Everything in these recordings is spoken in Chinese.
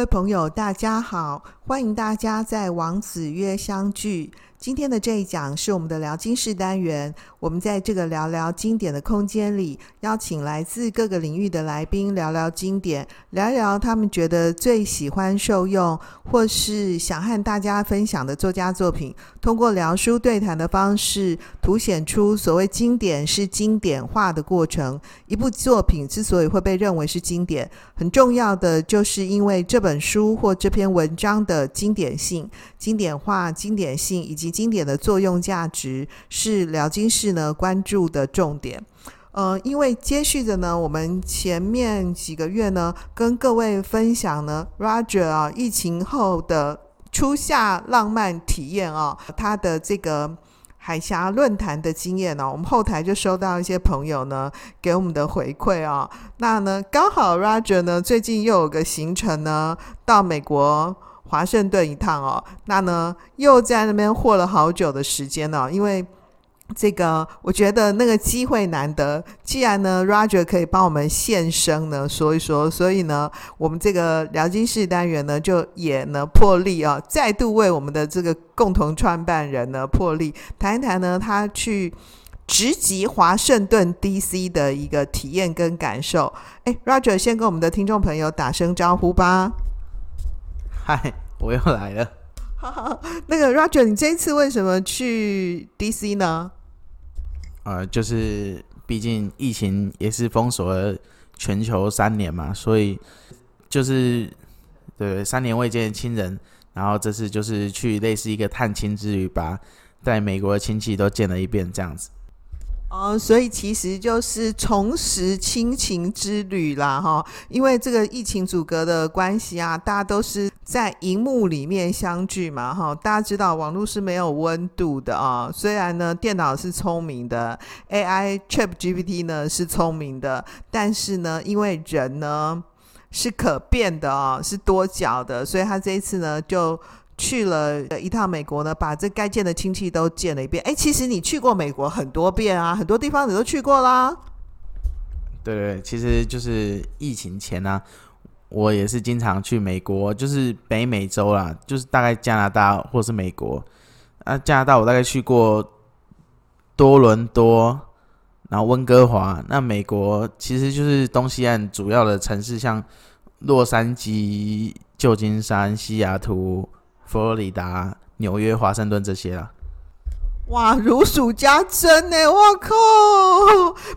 各位朋友，大家好，欢迎大家在王子约相聚。今天的这一讲是我们的聊经室单元。我们在这个聊聊经典的空间里，邀请来自各个领域的来宾聊聊经典，聊一聊他们觉得最喜欢受用，或是想和大家分享的作家作品。通过聊书对谈的方式，凸显出所谓经典是经典化的过程。一部作品之所以会被认为是经典，很重要的就是因为这本书或这篇文章的经典性、经典化、经典性以及经典的作用价值是辽金市呢关注的重点。呃，因为接续着呢，我们前面几个月呢，跟各位分享呢，Roger 啊，疫情后的初夏浪漫体验啊，他的这个海峡论坛的经验呢，我们后台就收到一些朋友呢给我们的回馈啊。那呢，刚好 Roger 呢最近又有个行程呢，到美国。华盛顿一趟哦，那呢又在那边霍了好久的时间呢，因为这个我觉得那个机会难得，既然呢 Roger 可以帮我们现身呢说一说，所以呢我们这个聊经室单元呢就也呢破例啊，再度为我们的这个共同创办人呢破例谈一谈呢他去直击华盛顿 DC 的一个体验跟感受。哎，Roger 先跟我们的听众朋友打声招呼吧。嗨，我又来了。那个 Roger，你这一次为什么去 DC 呢？呃，就是毕竟疫情也是封锁了全球三年嘛，所以就是对三年未见的亲人，然后这次就是去类似一个探亲之旅，把在美国的亲戚都见了一遍，这样子。哦，所以其实就是重拾亲情之旅啦，哈！因为这个疫情阻隔的关系啊，大家都是在荧幕里面相聚嘛，哈！大家知道网络是没有温度的啊，虽然呢电脑是聪明的，AI ChatGPT 呢是聪明的，但是呢，因为人呢是可变的啊，是多角的，所以他这一次呢就。去了一趟美国呢，把这该见的亲戚都见了一遍。哎，其实你去过美国很多遍啊，很多地方你都去过啦。对对，其实就是疫情前呢、啊，我也是经常去美国，就是北美洲啦，就是大概加拿大或是美国。啊，加拿大我大概去过多伦多，然后温哥华。那美国其实就是东西岸主要的城市，像洛杉矶、旧金山、西雅图。佛罗里达、纽约、华盛顿这些啦，哇，如数家珍呢！我靠，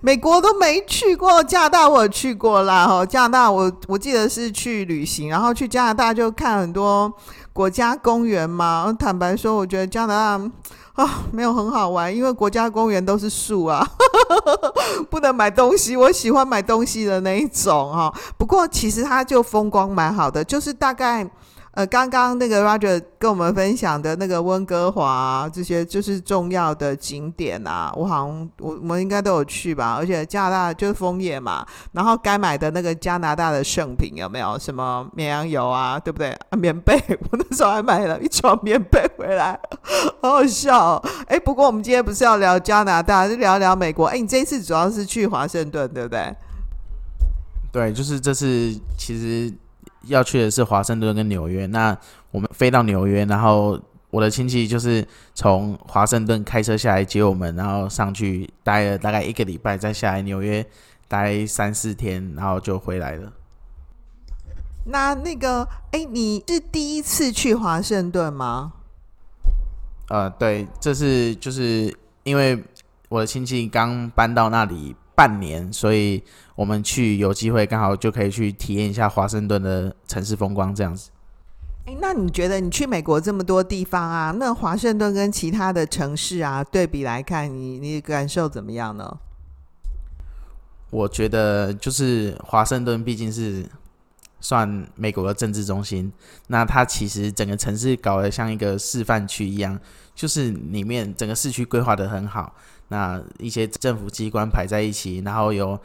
美国都没去过，加拿大我去过啦。哈，加拿大我我记得是去旅行，然后去加拿大就看很多国家公园嘛。坦白说，我觉得加拿大 啊没有很好玩，因为国家公园都是树啊，不能买东西。我喜欢买东西的那一种哈。不过其实它就风光蛮好的，就是大概。呃，刚刚那个 Roger 跟我们分享的那个温哥华，这些就是重要的景点啊，我好像我我们应该都有去吧，而且加拿大就是枫叶嘛，然后该买的那个加拿大的圣品有没有？什么绵羊油啊，对不对？啊，棉被，我那时候还买了一床棉被回来，好好笑哦。哎，不过我们今天不是要聊加拿大，就聊聊美国。哎，你这一次主要是去华盛顿，对不对？对，就是这次其实。要去的是华盛顿跟纽约，那我们飞到纽约，然后我的亲戚就是从华盛顿开车下来接我们，然后上去待了大概一个礼拜，再下来纽约待三四天，然后就回来了。那那个，哎，你是第一次去华盛顿吗？呃，对，这是就是因为我的亲戚刚搬到那里。半年，所以我们去有机会刚好就可以去体验一下华盛顿的城市风光这样子。诶，那你觉得你去美国这么多地方啊，那华盛顿跟其他的城市啊对比来看，你你感受怎么样呢？我觉得就是华盛顿毕竟是算美国的政治中心，那它其实整个城市搞得像一个示范区一样，就是里面整个市区规划得很好。那一些政府机关排在一起，然后有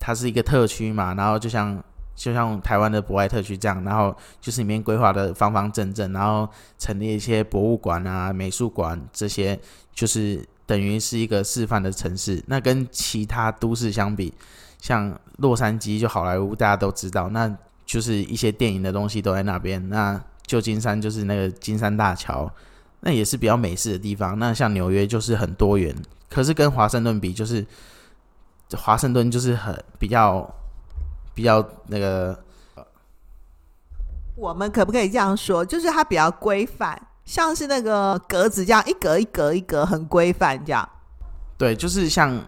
它是一个特区嘛，然后就像就像台湾的博爱特区这样，然后就是里面规划的方方正正，然后成立一些博物馆啊、美术馆这些，就是等于是一个示范的城市。那跟其他都市相比，像洛杉矶就好莱坞大家都知道，那就是一些电影的东西都在那边。那旧金山就是那个金山大桥，那也是比较美式的地方。那像纽约就是很多元，可是跟华盛顿比，就是华盛顿就是很比较比较那个。我们可不可以这样说？就是它比较规范，像是那个格子这样一格一格一格很规范这样。对，就是像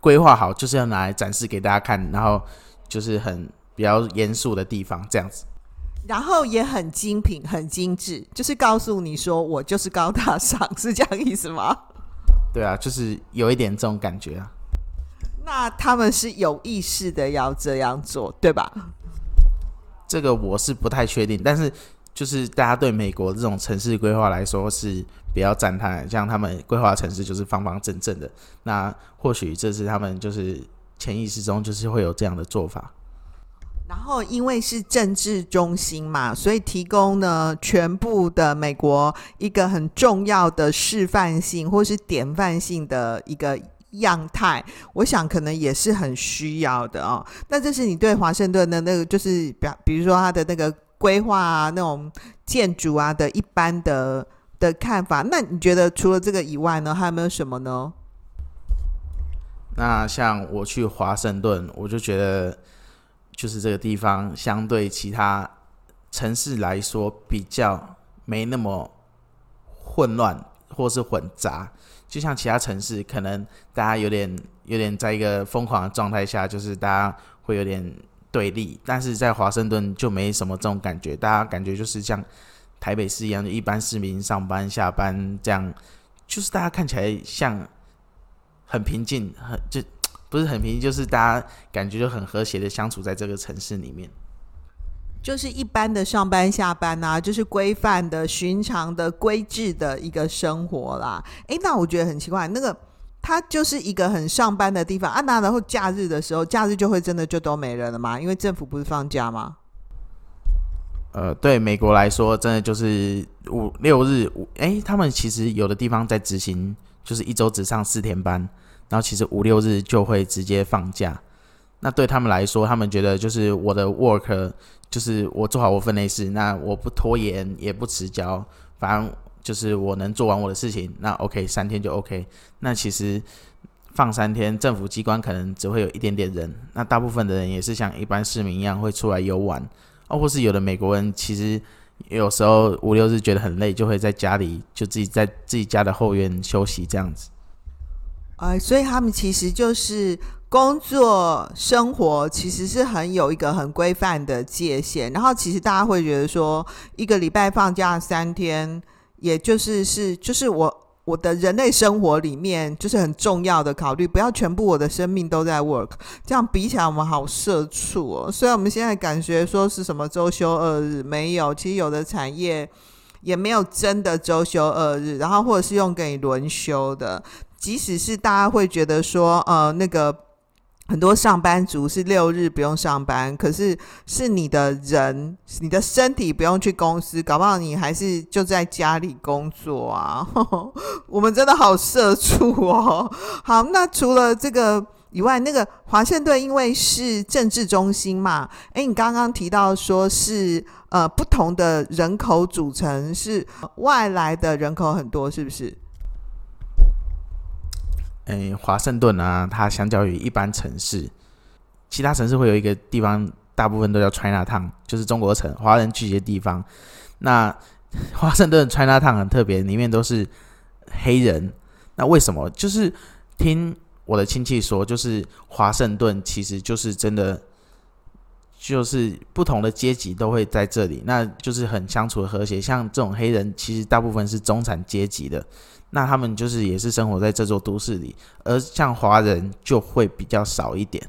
规划好，就是要拿来展示给大家看，然后就是很比较严肃的地方这样子。然后也很精品、很精致，就是告诉你说我就是高大上，是这样意思吗？对啊，就是有一点这种感觉啊。那他们是有意识的要这样做，对吧？这个我是不太确定，但是就是大家对美国这种城市规划来说是比较赞叹，像他们规划城市就是方方正正的，那或许这是他们就是潜意识中就是会有这样的做法。然后因为是政治中心嘛，所以提供呢全部的美国一个很重要的示范性或是典范性的一个。样态，我想可能也是很需要的哦。那这是你对华盛顿的那个，就是比比如说它的那个规划啊，那种建筑啊的一般的的看法。那你觉得除了这个以外呢，还有没有什么呢？那像我去华盛顿，我就觉得就是这个地方相对其他城市来说比较没那么混乱或是混杂。就像其他城市，可能大家有点有点在一个疯狂的状态下，就是大家会有点对立，但是在华盛顿就没什么这种感觉，大家感觉就是像台北市一样，就一般市民上班下班这样，就是大家看起来像很平静，很就不是很平静，就是大家感觉就很和谐的相处在这个城市里面。就是一般的上班下班啊，就是规范的、寻常的、规制的一个生活啦。诶，那我觉得很奇怪，那个它就是一个很上班的地方啊。那然后假日的时候，假日就会真的就都没人了吗？因为政府不是放假吗？呃，对美国来说，真的就是五六日五。诶，他们其实有的地方在执行，就是一周只上四天班，然后其实五六日就会直接放假。那对他们来说，他们觉得就是我的 work。就是我做好我分内事，那我不拖延也不迟交，反正就是我能做完我的事情，那 OK 三天就 OK。那其实放三天，政府机关可能只会有一点点人，那大部分的人也是像一般市民一样会出来游玩，哦，或是有的美国人其实有时候五六日觉得很累，就会在家里就自己在自己家的后院休息这样子。呃，所以他们其实就是。工作生活其实是很有一个很规范的界限，然后其实大家会觉得说，一个礼拜放假三天，也就是是就是我我的人类生活里面就是很重要的考虑，不要全部我的生命都在 work，这样比起来我们好社畜哦。虽然我们现在感觉说是什么周休二日，没有，其实有的产业也没有真的周休二日，然后或者是用给你轮休的，即使是大家会觉得说，呃，那个。很多上班族是六日不用上班，可是是你的人，你的身体不用去公司，搞不好你还是就在家里工作啊。我们真的好社畜哦。好，那除了这个以外，那个华盛顿因为是政治中心嘛，诶，你刚刚提到说是呃不同的人口组成，是外来的人口很多，是不是？诶，华盛顿啊，它相较于一般城市，其他城市会有一个地方，大部分都叫 China Town，就是中国城，华人聚集的地方。那 华盛顿 China Town 很特别，里面都是黑人。那为什么？就是听我的亲戚说，就是华盛顿其实就是真的，就是不同的阶级都会在这里，那就是很相处的和谐。像这种黑人，其实大部分是中产阶级的。那他们就是也是生活在这座都市里，而像华人就会比较少一点。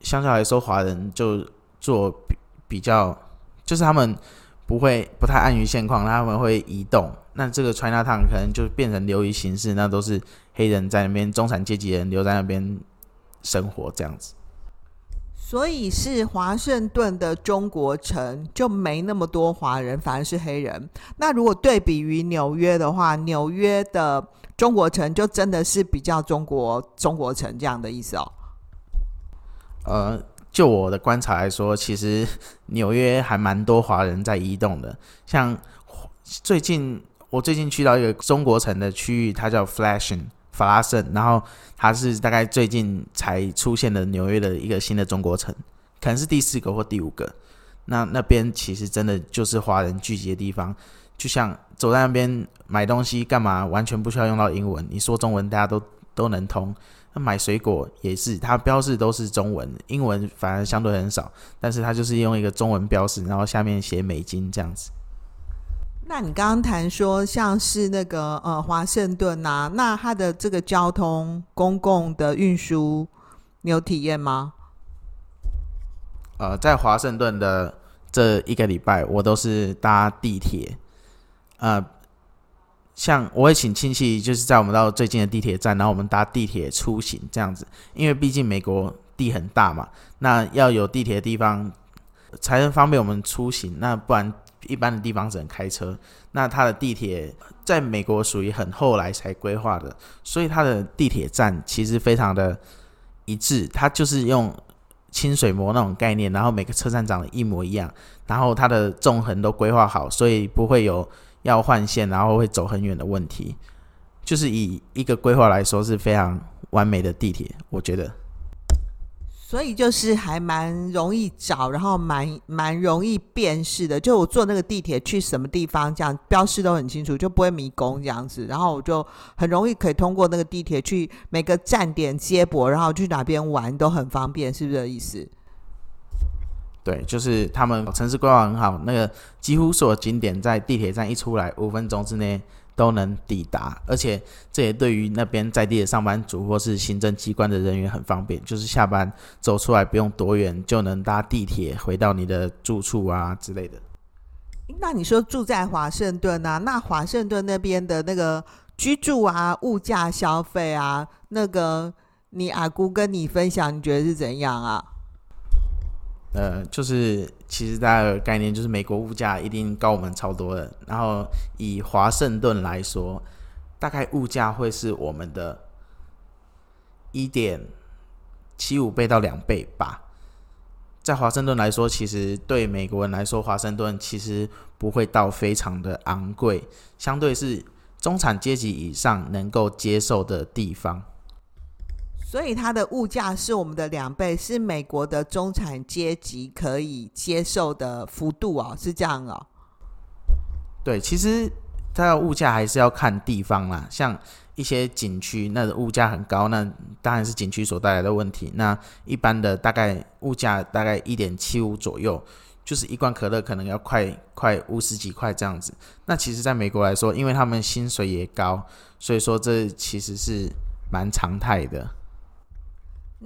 相较来说，华人就做比比较，就是他们不会不太安于现况，他们会移动。那这个 China Town 可能就变成流于形式，那都是黑人在那边，中产阶级人留在那边生活这样子。所以是华盛顿的中国城就没那么多华人，反而是黑人。那如果对比于纽约的话，纽约的中国城就真的是比较中国中国城这样的意思哦。呃，就我的观察来说，其实纽约还蛮多华人在移动的。像最近我最近去到一个中国城的区域，它叫 Flashing 法拉盛，然后它是大概最近才出现的纽约的一个新的中国城，可能是第四个或第五个。那那边其实真的就是华人聚集的地方，就像走在那边买东西干嘛，完全不需要用到英文，你说中文大家都都能通。那买水果也是，它标示都是中文，英文反而相对很少，但是它就是用一个中文标示，然后下面写美金这样子。那你刚刚谈说像是那个呃华盛顿呐，那它的这个交通公共的运输，你有体验吗？呃，在华盛顿的这一个礼拜，我都是搭地铁。呃，像我会请亲戚，就是在我们到最近的地铁站，然后我们搭地铁出行这样子。因为毕竟美国地很大嘛，那要有地铁的地方才能方便我们出行。那不然一般的地方只能开车。那它的地铁在美国属于很后来才规划的，所以它的地铁站其实非常的一致，它就是用。清水模那种概念，然后每个车站长得一模一样，然后它的纵横都规划好，所以不会有要换线，然后会走很远的问题。就是以一个规划来说，是非常完美的地铁，我觉得。所以就是还蛮容易找，然后蛮蛮容易辨识的。就我坐那个地铁去什么地方，这样标识都很清楚，就不会迷宫这样子。然后我就很容易可以通过那个地铁去每个站点接驳，然后去哪边玩都很方便，是不是这意思？对，就是他们城市规划很好，那个几乎所有景点在地铁站一出来，五分钟之内。都能抵达，而且这也对于那边在地的上班族或是行政机关的人员很方便，就是下班走出来不用多远就能搭地铁回到你的住处啊之类的。那你说住在华盛顿啊，那华盛顿那边的那个居住啊、物价、消费啊，那个你阿姑跟你分享，你觉得是怎样啊？呃，就是其实大家的概念就是美国物价一定高我们超多的，然后以华盛顿来说，大概物价会是我们的一点七五倍到两倍吧。在华盛顿来说，其实对美国人来说，华盛顿其实不会到非常的昂贵，相对是中产阶级以上能够接受的地方。所以它的物价是我们的两倍，是美国的中产阶级可以接受的幅度哦，是这样哦。对，其实它的物价还是要看地方啦，像一些景区，那物价很高，那当然是景区所带来的问题。那一般的大概物价大概一点七五左右，就是一罐可乐可能要快快五十几块这样子。那其实在美国来说，因为他们薪水也高，所以说这其实是蛮常态的。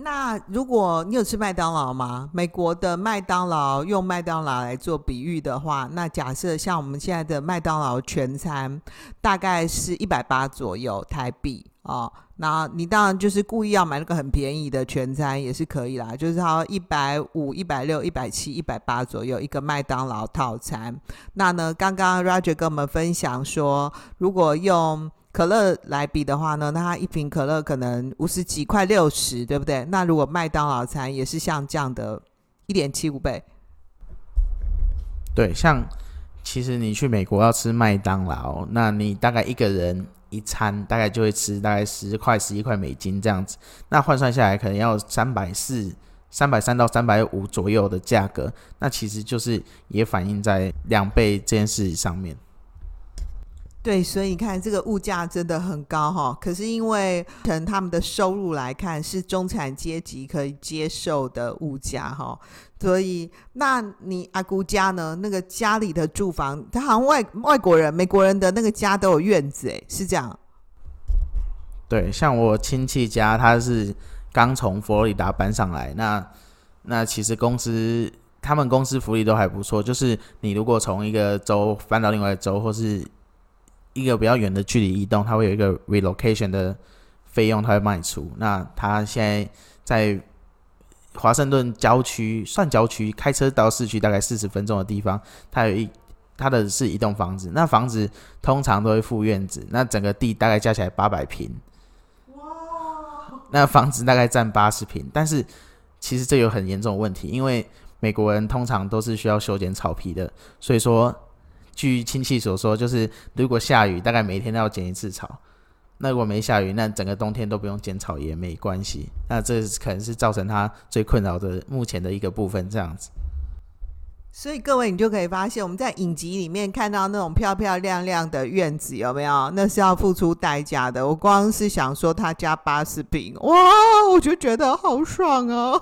那如果你有吃麦当劳吗？美国的麦当劳用麦当劳来做比喻的话，那假设像我们现在的麦当劳全餐大概是一百八左右台币哦，那你当然就是故意要买那个很便宜的全餐也是可以啦，就是它一百五、一百六、一百七、一百八左右一个麦当劳套餐。那呢，刚刚 Roger 跟我们分享说，如果用可乐来比的话呢，那它一瓶可乐可能五十几块六十，对不对？那如果麦当劳餐也是像这样的，一点七五倍。对，像其实你去美国要吃麦当劳，那你大概一个人一餐大概就会吃大概十块十一块美金这样子，那换算下来可能要三百四、三百三到三百五左右的价格，那其实就是也反映在两倍这件事上面。对，所以你看这个物价真的很高哈。可是因为从他们的收入来看，是中产阶级可以接受的物价哈。所以，那你阿姑家呢？那个家里的住房，他好像外外国人、美国人的那个家都有院子，诶，是这样？对，像我亲戚家，他是刚从佛罗里达搬上来。那那其实公司他们公司福利都还不错，就是你如果从一个州搬到另外一个州，或是一个比较远的距离移动，它会有一个 relocation 的费用，它会帮你出。那他现在在华盛顿郊区，算郊区，开车到市区大概四十分钟的地方，它有一，它的是一栋房子。那房子通常都会附院子，那整个地大概加起来八百平。哇！那房子大概占八十平，但是其实这有很严重的问题，因为美国人通常都是需要修剪草皮的，所以说，据亲戚所说，就是如果下雨，大概每天都要剪一次草。那如果没下雨，那整个冬天都不用剪草也没关系。那这可能是造成他最困扰的目前的一个部分，这样子。所以各位，你就可以发现，我们在影集里面看到那种漂漂亮亮的院子，有没有？那是要付出代价的。我光是想说，他家八十坪，哇，我就觉得好爽啊！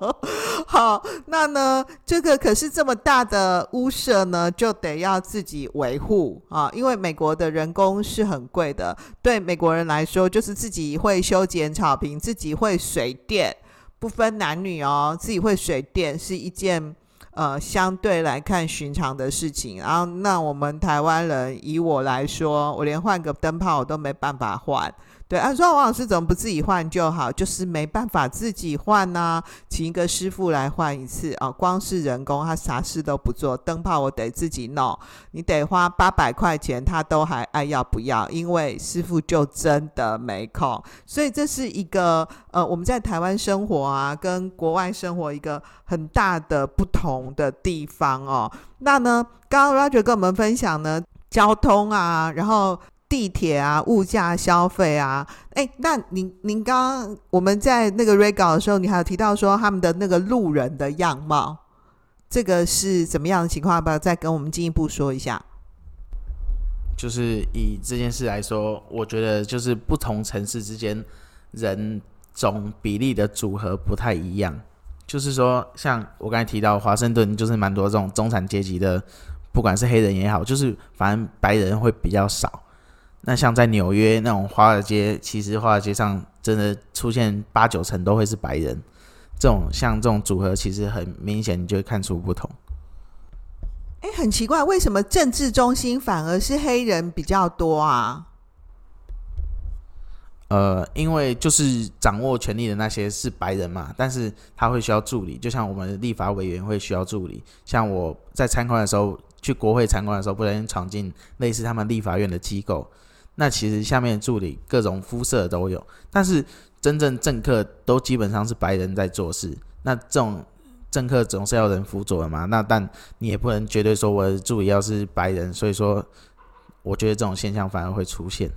好，那呢，这个可是这么大的屋舍呢，就得要自己维护啊，因为美国的人工是很贵的。对美国人来说，就是自己会修剪草坪，自己会水电，不分男女哦，自己会水电是一件。呃，相对来看寻常的事情，然后那我们台湾人，以我来说，我连换个灯泡我都没办法换。对，按、啊、说王老师怎么不自己换就好？就是没办法自己换呐、啊，请一个师傅来换一次啊。光是人工，他啥事都不做，灯泡我得自己弄，你得花八百块钱，他都还爱要不要？因为师傅就真的没空。所以这是一个呃，我们在台湾生活啊，跟国外生活一个很大的不同的地方哦。那呢，刚刚 Roger 跟我们分享呢，交通啊，然后。地铁啊，物价消费啊，哎，那您您刚刚我们在那个 re 稿的时候，你还有提到说他们的那个路人的样貌，这个是怎么样的情况？要不要再跟我们进一步说一下？就是以这件事来说，我觉得就是不同城市之间人种比例的组合不太一样。就是说，像我刚才提到华盛顿，就是蛮多这种中产阶级的，不管是黑人也好，就是反正白人会比较少。那像在纽约那种华尔街，其实华尔街上真的出现八九成都会是白人，这种像这种组合，其实很明显，你就会看出不同。哎，很奇怪，为什么政治中心反而是黑人比较多啊？呃，因为就是掌握权力的那些是白人嘛，但是他会需要助理，就像我们立法委员会需要助理。像我在参观的时候，去国会参观的时候，不小心闯进类似他们立法院的机构。那其实下面助理各种肤色都有，但是真正政客都基本上是白人在做事。那这种政客总是要人辅佐的嘛，那但你也不能绝对说我的助理要是白人，所以说我觉得这种现象反而会出现。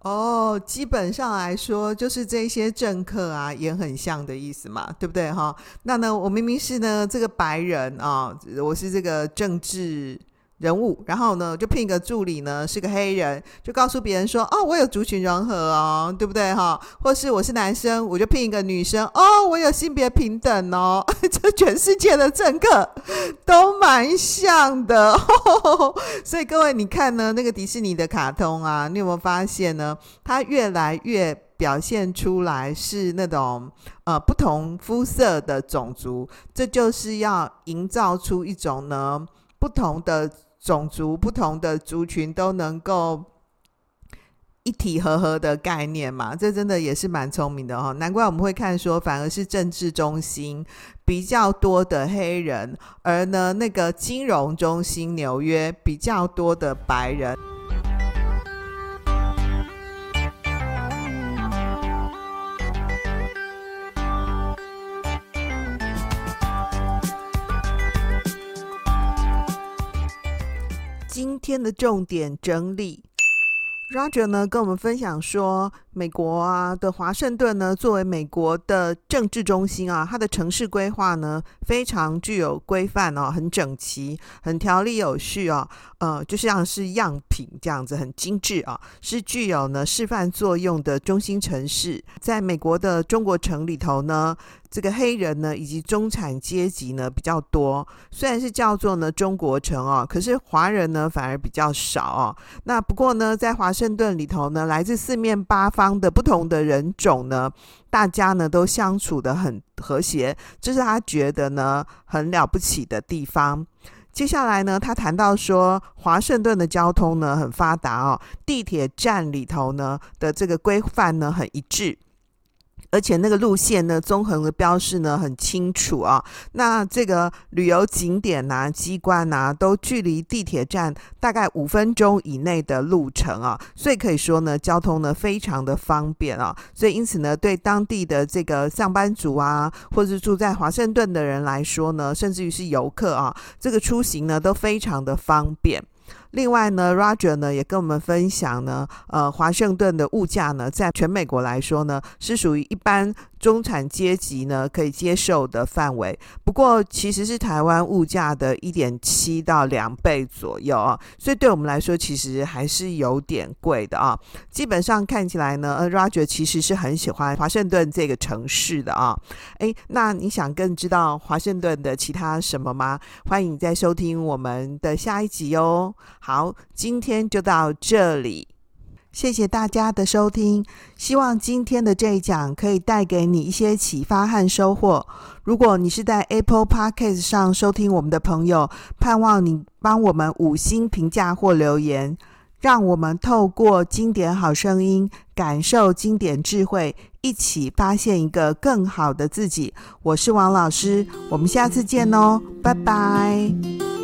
哦，基本上来说就是这些政客啊，也很像的意思嘛，对不对哈？那呢，我明明是呢这个白人啊，我是这个政治。人物，然后呢，就聘一个助理呢，是个黑人，就告诉别人说，哦，我有族群融合哦，对不对哈？或是我是男生，我就聘一个女生，哦，我有性别平等哦。这全世界的政客都蛮像的，所以各位你看呢，那个迪士尼的卡通啊，你有没有发现呢？它越来越表现出来是那种呃不同肤色的种族，这就是要营造出一种呢不同的。种族不同的族群都能够一体合合的概念嘛，这真的也是蛮聪明的哈、哦。难怪我们会看说，反而是政治中心比较多的黑人，而呢那个金融中心纽约比较多的白人。天的重点整理，Roger 呢跟我们分享说，美国啊的华盛顿呢，作为美国的政治中心啊，它的城市规划呢非常具有规范哦，很整齐，很条理有序哦，呃，就像是样品这样子，很精致啊，是具有呢示范作用的中心城市。在美国的中国城里头呢，这个黑人呢以及中产阶级呢比较多，虽然是叫做呢中国城哦，可是华人呢反而比较少哦。那不过呢，在华盛顿里头呢，来自四面八方。的不同的人种呢，大家呢都相处得很和谐，这是他觉得呢很了不起的地方。接下来呢，他谈到说，华盛顿的交通呢很发达哦，地铁站里头呢的这个规范呢很一致。而且那个路线呢，综合的标示呢很清楚啊。那这个旅游景点呐、机关呐、都距离地铁站大概五分钟以内的路程啊，所以可以说呢，交通呢非常的方便啊。所以因此呢，对当地的这个上班族啊，或者是住在华盛顿的人来说呢，甚至于是游客啊，这个出行呢都非常的方便。另外呢，Roger 呢也跟我们分享呢，呃，华盛顿的物价呢，在全美国来说呢，是属于一般。中产阶级呢可以接受的范围，不过其实是台湾物价的一点七到两倍左右啊，所以对我们来说其实还是有点贵的啊。基本上看起来呢呃，Roger 其实是很喜欢华盛顿这个城市的啊。诶，那你想更知道华盛顿的其他什么吗？欢迎你再收听我们的下一集哦。好，今天就到这里。谢谢大家的收听，希望今天的这一讲可以带给你一些启发和收获。如果你是在 Apple Podcast 上收听我们的朋友，盼望你帮我们五星评价或留言，让我们透过经典好声音，感受经典智慧，一起发现一个更好的自己。我是王老师，我们下次见哦，拜拜。